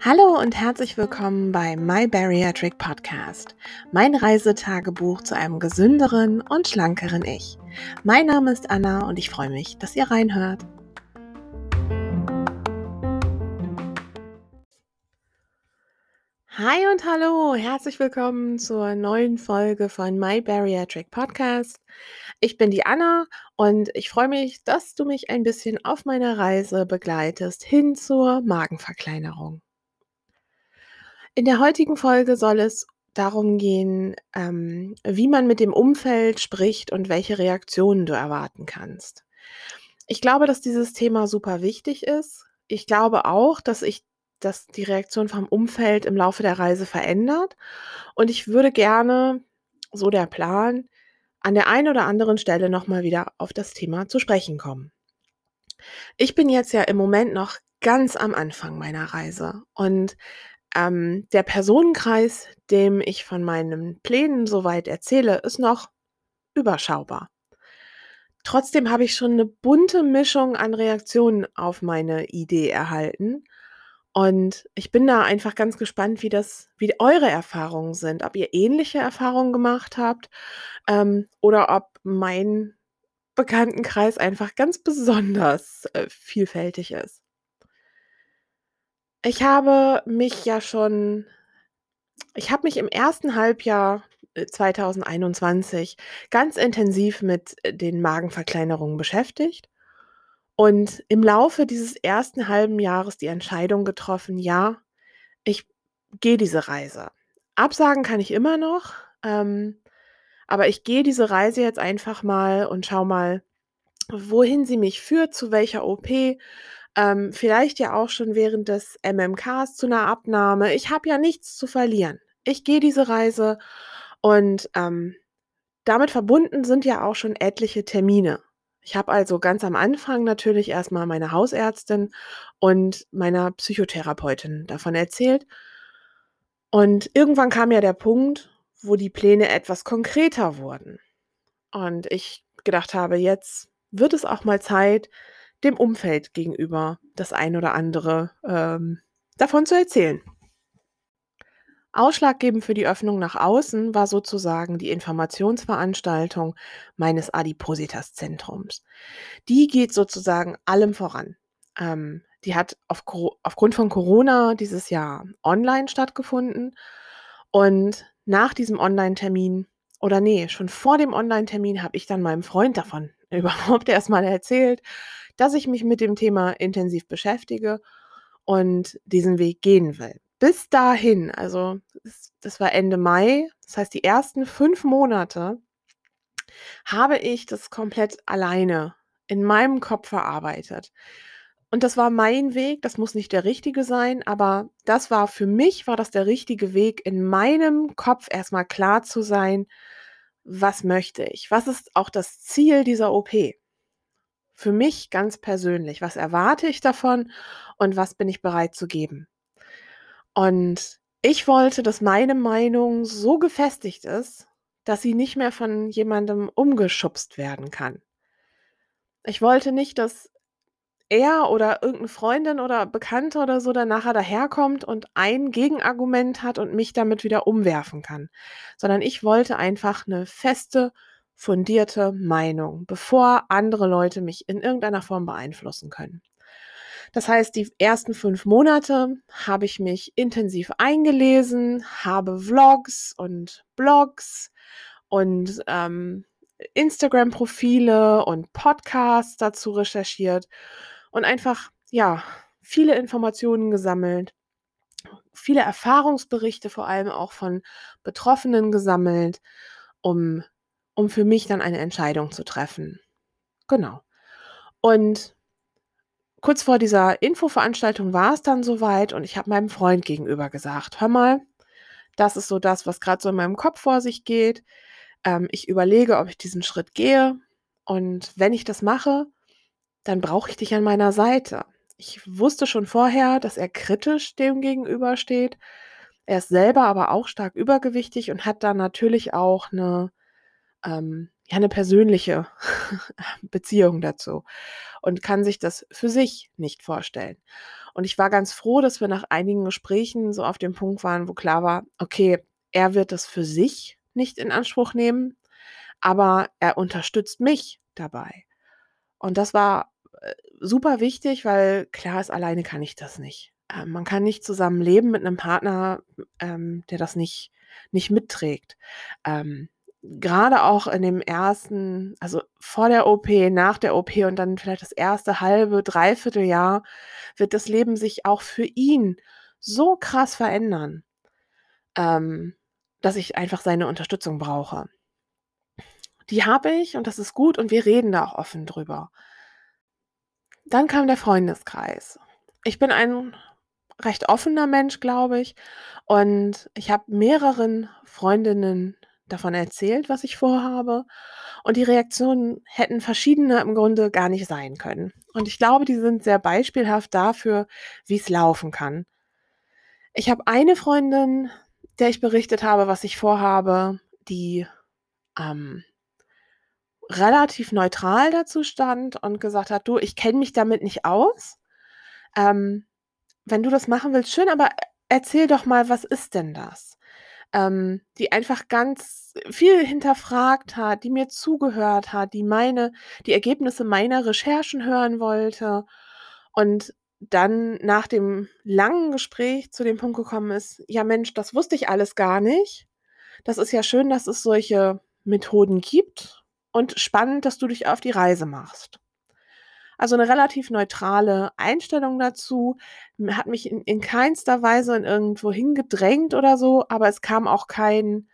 Hallo und herzlich willkommen bei My Bariatric Podcast, mein Reisetagebuch zu einem gesünderen und schlankeren Ich. Mein Name ist Anna und ich freue mich, dass ihr reinhört. Hi und hallo, herzlich willkommen zur neuen Folge von My Bariatric Podcast. Ich bin die Anna und ich freue mich, dass du mich ein bisschen auf meiner Reise begleitest hin zur Magenverkleinerung. In der heutigen Folge soll es darum gehen, ähm, wie man mit dem Umfeld spricht und welche Reaktionen du erwarten kannst. Ich glaube, dass dieses Thema super wichtig ist. Ich glaube auch, dass ich dass die Reaktion vom Umfeld im Laufe der Reise verändert. Und ich würde gerne, so der Plan, an der einen oder anderen Stelle nochmal wieder auf das Thema zu sprechen kommen. Ich bin jetzt ja im Moment noch ganz am Anfang meiner Reise und ähm, der Personenkreis, dem ich von meinen Plänen soweit erzähle, ist noch überschaubar. Trotzdem habe ich schon eine bunte Mischung an Reaktionen auf meine Idee erhalten. Und ich bin da einfach ganz gespannt, wie das, wie eure Erfahrungen sind, ob ihr ähnliche Erfahrungen gemacht habt ähm, oder ob mein Bekanntenkreis einfach ganz besonders äh, vielfältig ist. Ich habe mich ja schon ich habe mich im ersten Halbjahr, 2021 äh, ganz intensiv mit, äh, den Magenverkleinerungen beschäftigt und im Laufe dieses ersten halben Jahres die Entscheidung getroffen: „Ja, ich gehe diese Reise.“ Absagen kann ich immer noch, ähm, aber ich gehe diese Reise jetzt einfach mal und schaue mal, wohin sie mich führt, zu welcher OP ähm, vielleicht ja auch schon während des MMKs zu einer Abnahme. Ich habe ja nichts zu verlieren. Ich gehe diese Reise und, ähm, damit verbunden sind ja auch schon etliche Termine. Ich habe also ganz am Anfang natürlich erst mal meiner Hausärztin und meiner Psychotherapeutin davon erzählt. Und irgendwann kam ja der Punkt, wo die Pläne etwas konkreter wurden und ich gedacht habe: „Jetzt wird es auch mal Zeit, dem Umfeld gegenüber das ein oder andere, ähm, davon zu erzählen. Ausschlaggebend für die Öffnung nach außen war sozusagen die Informationsveranstaltung meines Adipositas-Zentrums. Die geht sozusagen allem voran. Ähm, die hat auf aufgrund von Corona dieses Jahr online stattgefunden und nach diesem Online-Termin oder nee, schon vor dem Online-Termin habe ich dann meinem Freund davon überhaupt erst mal erzählt dass ich mich mit dem Thema intensiv beschäftige und diesen Weg gehen will. Bis dahin, also das war Ende Mai, das heißt die ersten fünf Monate, habe ich das komplett alleine in meinem Kopf verarbeitet. Und das war mein Weg, das muss nicht der richtige sein, aber das war für mich, war das der richtige Weg, in meinem Kopf erstmal klar zu sein, was möchte ich? Was ist auch das Ziel dieser OP? Für mich ganz persönlich. Was erwarte ich davon und was bin ich bereit zu geben? Und ich wollte, dass meine Meinung so gefestigt ist, dass sie nicht mehr von jemandem umgeschubst werden kann. Ich wollte nicht, dass er oder irgendeine Freundin oder Bekannte oder so dann nachher daherkommt und ein Gegenargument hat und mich damit wieder umwerfen kann, sondern ich wollte einfach eine feste fundierte Meinung, bevor andere Leute mich in irgendeiner Form beeinflussen können. Das heißt, die ersten fünf Monate habe ich mich intensiv eingelesen, habe Vlogs und Blogs und ähm, Instagram-Profile und Podcasts dazu recherchiert und einfach, ja, viele Informationen gesammelt, viele Erfahrungsberichte vor allem auch von Betroffenen gesammelt, um um für mich dann eine Entscheidung zu treffen. Genau. Und kurz vor dieser Infoveranstaltung war es dann soweit und ich habe meinem Freund gegenüber gesagt, hör mal, das ist so das, was gerade so in meinem Kopf vor sich geht. Ähm, ich überlege, ob ich diesen Schritt gehe. Und wenn ich das mache, dann brauche ich dich an meiner Seite. Ich wusste schon vorher, dass er kritisch dem gegenübersteht. Er ist selber aber auch stark übergewichtig und hat da natürlich auch eine ähm, ja eine persönliche Beziehung dazu und kann sich das für sich nicht vorstellen. Und ich war ganz froh, dass wir nach einigen Gesprächen so auf dem Punkt waren, wo klar war, okay, er wird das für sich nicht in Anspruch nehmen, aber er unterstützt mich dabei. Und das war äh, super wichtig, weil klar ist, alleine kann ich das nicht. Äh, man kann nicht zusammen leben mit einem Partner, ähm, der das nicht, nicht mitträgt. Ähm, gerade auch in dem ersten, also vor der OP, nach der OP und dann vielleicht das erste halbe, dreiviertel Jahr, wird das Leben sich auch für ihn so krass verändern, ähm, dass ich einfach seine Unterstützung brauche. Die habe ich und das ist gut und wir reden da auch offen drüber. Dann kam der Freundeskreis. Ich bin ein recht offener Mensch, glaube ich, und ich habe mehreren Freundinnen davon erzählt, was ich vorhabe. Und die Reaktionen hätten verschiedene im Grunde gar nicht sein können. Und ich glaube, die sind sehr beispielhaft dafür, wie es laufen kann. Ich habe eine Freundin, der ich berichtet habe, was ich vorhabe, die ähm, relativ neutral dazu stand und gesagt hat, du, ich kenne mich damit nicht aus. Ähm, wenn du das machen willst, schön, aber erzähl doch mal, was ist denn das? Ähm, die einfach ganz viel hinterfragt hat, die mir zugehört hat, die meine, die Ergebnisse meiner Recherchen hören wollte und dann nach dem langen Gespräch zu dem Punkt gekommen ist, ja Mensch, das wusste ich alles gar nicht. Das ist ja schön, dass es solche Methoden gibt und spannend, dass du dich auf die Reise machst. Also eine relativ neutrale Einstellung dazu, hat mich in, in keinster Weise in irgendwo hingedrängt oder so, aber es kam auch kein,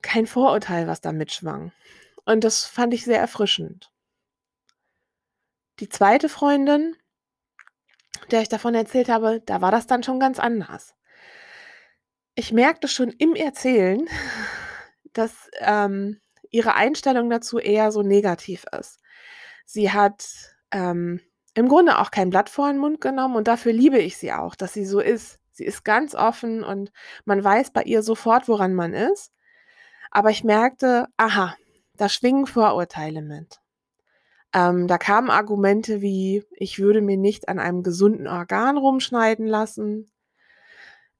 kein Vorurteil, was da mitschwang. Und das fand ich sehr erfrischend. Die zweite Freundin, der ich davon erzählt habe, da war das dann schon ganz anders. Ich merkte schon im Erzählen, dass ähm, ihre Einstellung dazu eher so negativ ist. Sie hat ähm, im Grunde auch kein Blatt vor den Mund genommen und dafür liebe ich sie auch, dass sie so ist. Sie ist ganz offen und man weiß bei ihr sofort, woran man ist. Aber ich merkte, aha, da schwingen Vorurteile mit. Ähm, da kamen Argumente wie, ich würde mir nicht an einem gesunden Organ rumschneiden lassen.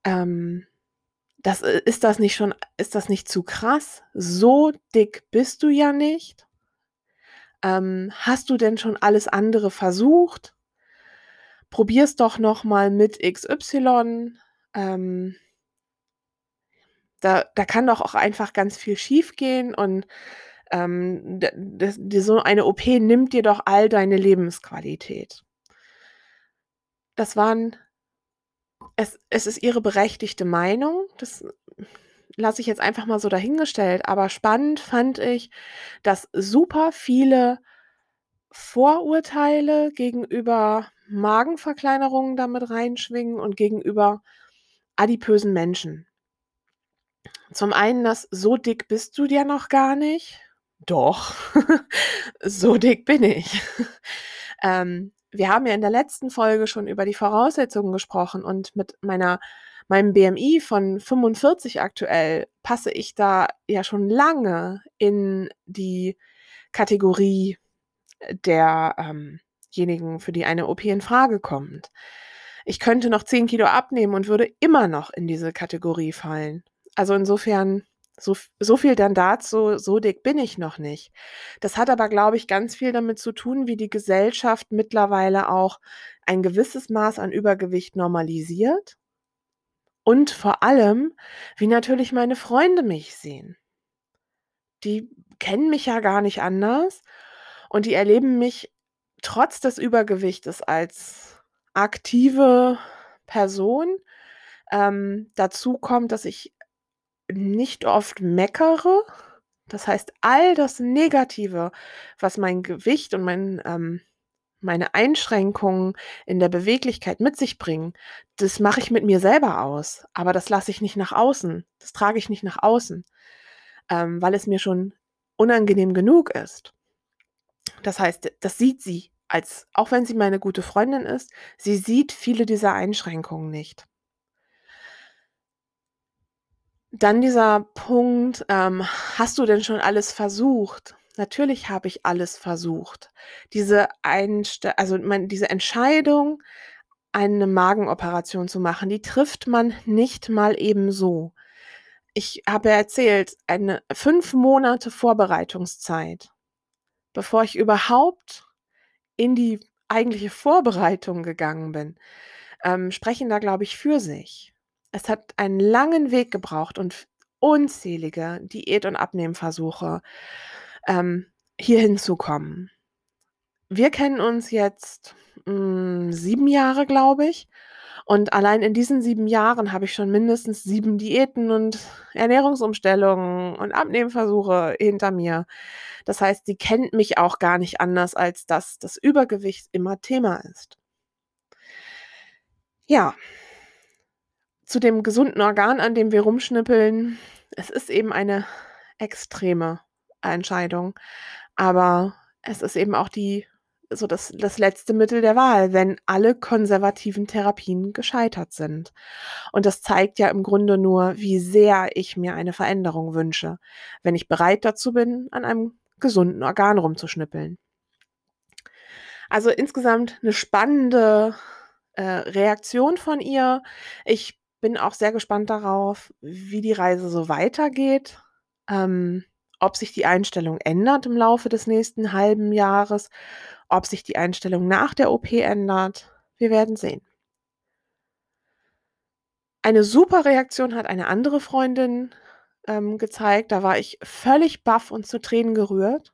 Ähm, das, äh, ist das nicht schon, ist das nicht zu krass? So dick bist du ja nicht. Ähm, hast du denn schon alles andere versucht? Probier's doch noch mal mit XY. Ähm, da, da kann doch auch einfach ganz viel schiefgehen und ähm, das, so eine OP nimmt dir doch all deine Lebensqualität. Das waren es, es ist ihre berechtigte Meinung. Das lasse ich jetzt einfach mal so dahingestellt. Aber spannend fand ich, dass super viele Vorurteile gegenüber Magenverkleinerungen damit reinschwingen und gegenüber adipösen Menschen. Zum einen, dass so dick bist du ja noch gar nicht. Doch, so dick bin ich. ähm, wir haben ja in der letzten Folge schon über die Voraussetzungen gesprochen und mit meiner meinem BMI von 45 aktuell passe ich da ja schon lange in die Kategorie derjenigen, ähm für die eine OP in Frage kommt. Ich könnte noch 10 Kilo abnehmen und würde immer noch in diese Kategorie fallen. Also insofern so, so viel dann dazu, so dick bin ich noch nicht. Das hat aber, glaube ich, ganz viel damit zu tun, wie die Gesellschaft mittlerweile auch ein gewisses Maß an Übergewicht normalisiert. Und vor allem, wie natürlich meine Freunde mich sehen. Die kennen mich ja gar nicht anders und die erleben mich trotz des Übergewichtes als aktive Person. Ähm, dazu kommt, dass ich nicht oft meckere. Das heißt, all das Negative, was mein Gewicht und mein, ähm, meine Einschränkungen in der Beweglichkeit mit sich bringen, das mache ich mit mir selber aus. Aber das lasse ich nicht nach außen. Das trage ich nicht nach außen, ähm, weil es mir schon unangenehm genug ist. Das heißt, das sieht sie, als auch wenn sie meine gute Freundin ist, sie sieht viele dieser Einschränkungen nicht. Dann dieser Punkt, ähm, hast du denn schon alles versucht? Natürlich habe ich alles versucht. Diese Einste also mein diese Entscheidung, eine Magenoperation zu machen, die trifft man nicht mal eben so. Ich habe erzählt, eine 5 Monate Vorbereitungszeit, bevor ich überhaupt in die eigentliche Vorbereitung gegangen bin, ähm, sprechen da, glaube ich, für sich. Es hat einen langen Weg gebraucht und unzählige Diät und Abnehmversuche, ähm, hier hinzukommen. Wir kennen uns jetzt, hm, 7 Jahre, glaube ich. Und allein in diesen 7 Jahren habe ich schon mindestens 7 Diäten und Ernährungsumstellungen und Abnehmversuche hinter mir. Das heißt, sie kennt mich auch gar nicht anders, als dass das Übergewicht immer Thema ist. Ja. Zu dem gesunden Organ, an dem wir rumschnippeln. Es ist eben eine extreme Entscheidung, aber es ist eben auch die so das das letzte Mittel der Wahl, wenn alle konservativen Therapien gescheitert sind. Und das zeigt ja im Grunde nur, wie sehr ich mir eine Veränderung wünsche, wenn ich bereit dazu bin, an einem gesunden Organ rumzuschnippeln. Also, insgesamt 'ne spannende, äh, Reaktion von ihr. Ich bin auch sehr gespannt darauf, wie die Reise so weitergeht, ähm, ob sich die Einstellung ändert im Laufe des nächsten halben Jahres, ob sich die Einstellung nach der OP ändert. Wir werden sehen. Eine super Reaktion hat eine andere Freundin, ähm, gezeigt. Da war ich völlig baff und zu Tränen gerührt,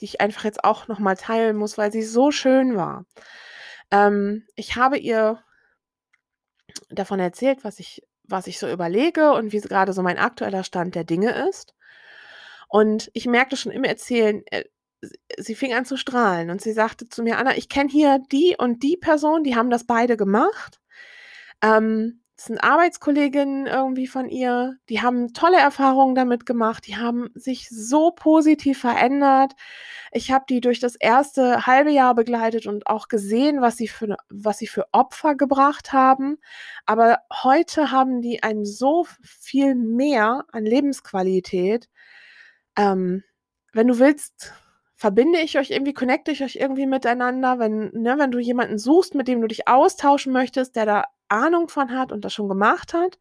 die ich einfach jetzt auch noch mal teilen muss, weil sie so schön war. Ähm, ich habe ihr davon erzählt, was ich was ich so überlege und wie grade so mein aktueller Stand der Dinge ist. Und ich merkte schon im Erzählen, äh, sie fing an zu strahlen und sie sagte zu mir: „Anna, ich kenne hier die und die Person, die haben das beide gemacht. Ähm, das sind Arbeitskolleginnen irgendwie von ihr, die haben tolle Erfahrungen damit gemacht, die haben sich so positiv verändert. Ich habe die durch das erste halbe Jahr begleitet und auch gesehen, was sie für 'ne was sie für Opfer gebracht haben. Aber heute haben die ein so viel mehr an Lebensqualität. Ähm, wenn du willst, verbinde ich euch irgendwie connecte ich euch irgendwie miteinander, wenn ne, wenn du jemanden suchst, mit dem du dich austauschen möchtest, der da Ahnung von hat und das schon gemacht hat.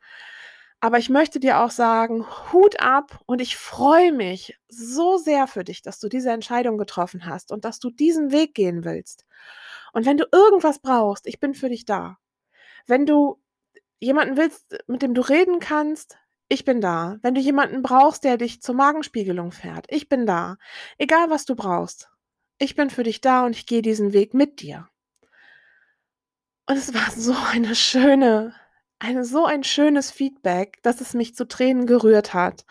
Aber ich möchte dir auch sagen, Hut ab und ich freue mich so sehr für dich, dass du diese Entscheidung getroffen hast und dass du diesen Weg gehen willst. Und wenn du irgendwas brauchst, ich bin für dich da. Wenn du jemanden willst, mit dem du reden kannst, ich bin da. Wenn du jemanden brauchst, der dich zur Magenspiegelung fährt, ich bin da. Egal, was du brauchst. Ich bin für dich da und ich gehe diesen Weg mit dir. Und es war so eine schöne eine so ein schönes Feedback, dass es mich zu Tränen gerührt hat,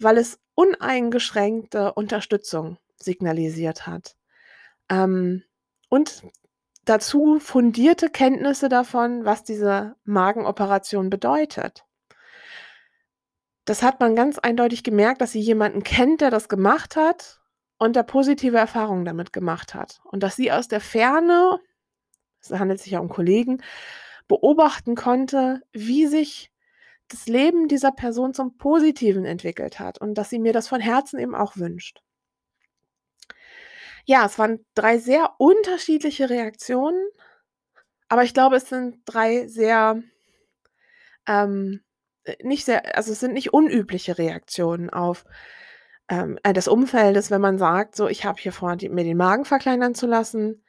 weil es uneingeschränkte Unterstützung signalisiert hat. Ähm, und dazu fundierte Kenntnisse davon, was diese Magenoperation bedeutet. Das hat man ganz eindeutig gemerkt, dass sie jemanden kennt, der das gemacht hat und der positive Erfahrungen damit gemacht hat. Und dass sie aus der Ferne es handelt sich ja um Kollegen, beobachten konnte, wie sich das Leben dieser Person zum Positiven entwickelt hat und dass sie mir das von Herzen eben auch wünscht. Ja, es waren 3 sehr unterschiedliche Reaktionen, aber ich glaube, es sind 3 sehr, ähm, äh, nicht sehr also, es sind nicht unübliche Reaktionen auf, ähm, äh, des Umfeldes, wenn man sagt, so: „Ich habe hier vor, die mir den Magen verkleinern zu lassen.“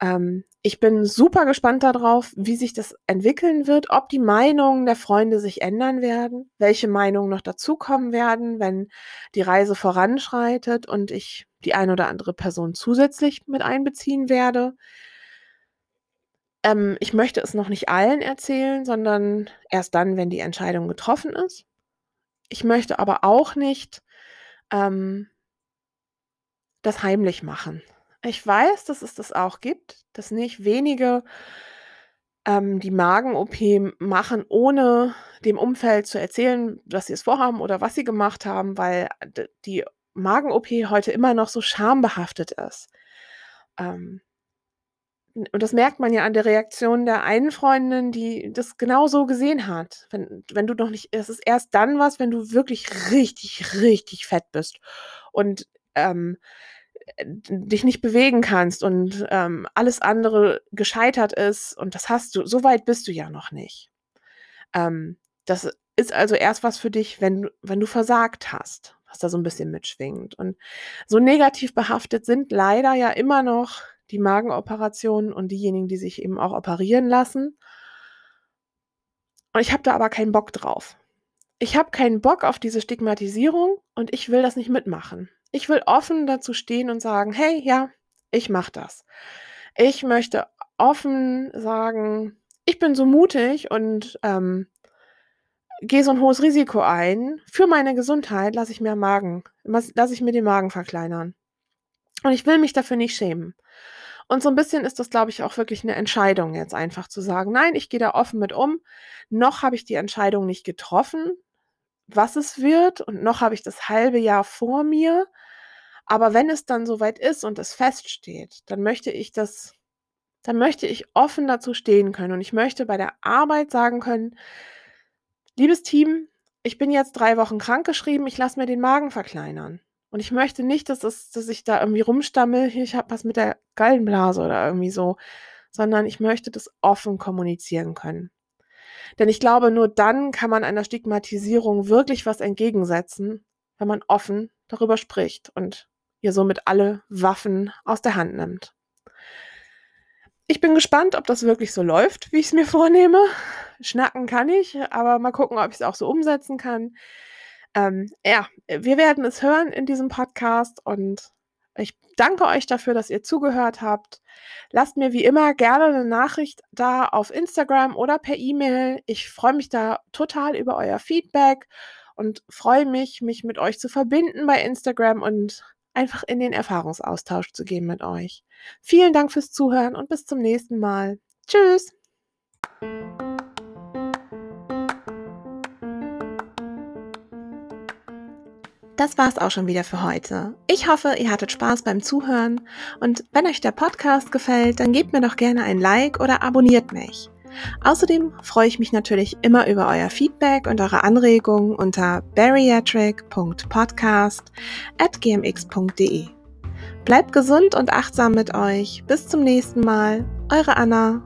ähm, ich bin super gespannt da drauf, wie sich das entwickeln wird, ob die Meinungen der Freunde sich ändern werden, welche Meinungen noch dazukommen werden, wenn die Reise voranschreitet und ich die ein oder andere Person zusätzlich mit einbeziehen werde. Ähm, ich möchte es noch nicht allen erzählen, sondern erst dann, wenn die Entscheidung getroffen ist. Ich möchte aber auch nicht, ähm das heimlich machen. Ich weiß, dass es das auch gibt, dass nicht wenige ähm, die Magen-OP machen, ohne dem Umfeld zu erzählen, dass sie es vorhaben oder was sie gemacht haben, weil die Magen-OP heute immer noch so schambehaftet ist. Ähm und das merkt man ja an der Reaktion der einen Freundin, die das genau so gesehen hat. Wenn, wenn du noch nicht, es ist erst dann was, wenn du wirklich richtig, richtig fett bist und ähm, dich nicht bewegen kannst und ähm, alles andere gescheitert ist und das hast du, so weit bist du ja noch nicht. Ähm, das ist also erst was für dich, wenn, wenn du versagt hast, was da so ein bisschen mitschwingt. Und so negativ behaftet sind leider ja immer noch die Magenoperationen und diejenigen, die sich eben auch operieren lassen. Und ich habe da aber keinen Bock drauf. Ich habe keinen Bock auf diese Stigmatisierung und ich will das nicht mitmachen. Ich will offen dazu stehen und sagen, hey, ja, ich mache das. Ich möchte offen sagen, ich bin so mutig und ähm, gehe so ein hohes Risiko ein. Für meine Gesundheit lasse ich mir Magen, lasse ich mir den Magen verkleinern. Und ich will mich dafür nicht schämen. Und so ein bisschen ist das, glaube ich, auch wirklich eine Entscheidung jetzt einfach zu sagen, nein, ich gehe da offen mit um. Noch habe ich die Entscheidung nicht getroffen, was es wird und noch habe ich das halbe Jahr vor mir. Aber wenn es dann soweit ist und es feststeht, dann möchte ich das dann möchte ich offen dazu stehen können und ich möchte bei der Arbeit sagen können: „Liebes Team, ich bin jetzt drei Wochen krankgeschrieben, ich lasse mir den Magen verkleinern.“ Und ich möchte nicht, dass das dass ich da irgendwie rumstammel: „Hier, ich habe was mit der Gallenblase“ oder irgendwie so, sondern ich möchte das offen kommunizieren können. Denn ich glaube, nur dann kann man einer Stigmatisierung wirklich was entgegensetzen, wenn man offen darüber spricht und ihr somit alle Waffen aus der Hand nimmt. Ich bin gespannt, ob das wirklich so läuft, wie ich es mir vornehme. Schnacken kann ich, aber mal gucken, ob ich es auch so umsetzen kann. Ähm, ja, wir werden es hören in diesem Podcast und ich danke euch dafür, dass ihr zugehört habt. Lasst mir wie immer gerne eine Nachricht da auf Instagram oder per E-Mail. Ich freue mich da total über euer Feedback und freue mich, mich mit euch zu verbinden bei Instagram und einfach in den Erfahrungsaustausch zu gehen mit euch. Vielen Dank fürs Zuhören und bis zum nächsten Mal. Tschüss! Das war's auch schon wieder für heute. Ich hoffe, ihr hattet Spaß beim Zuhören und wenn euch der Podcast gefällt, dann gebt mir doch gerne ein Like oder abonniert mich. Außerdem freue ich mich natürlich immer über euer Feedback und eure Anregungen unter bariatric.podcast at gmx.de. Bleibt gesund und achtsam mit euch. Bis zum nächsten Mal. Eure Anna.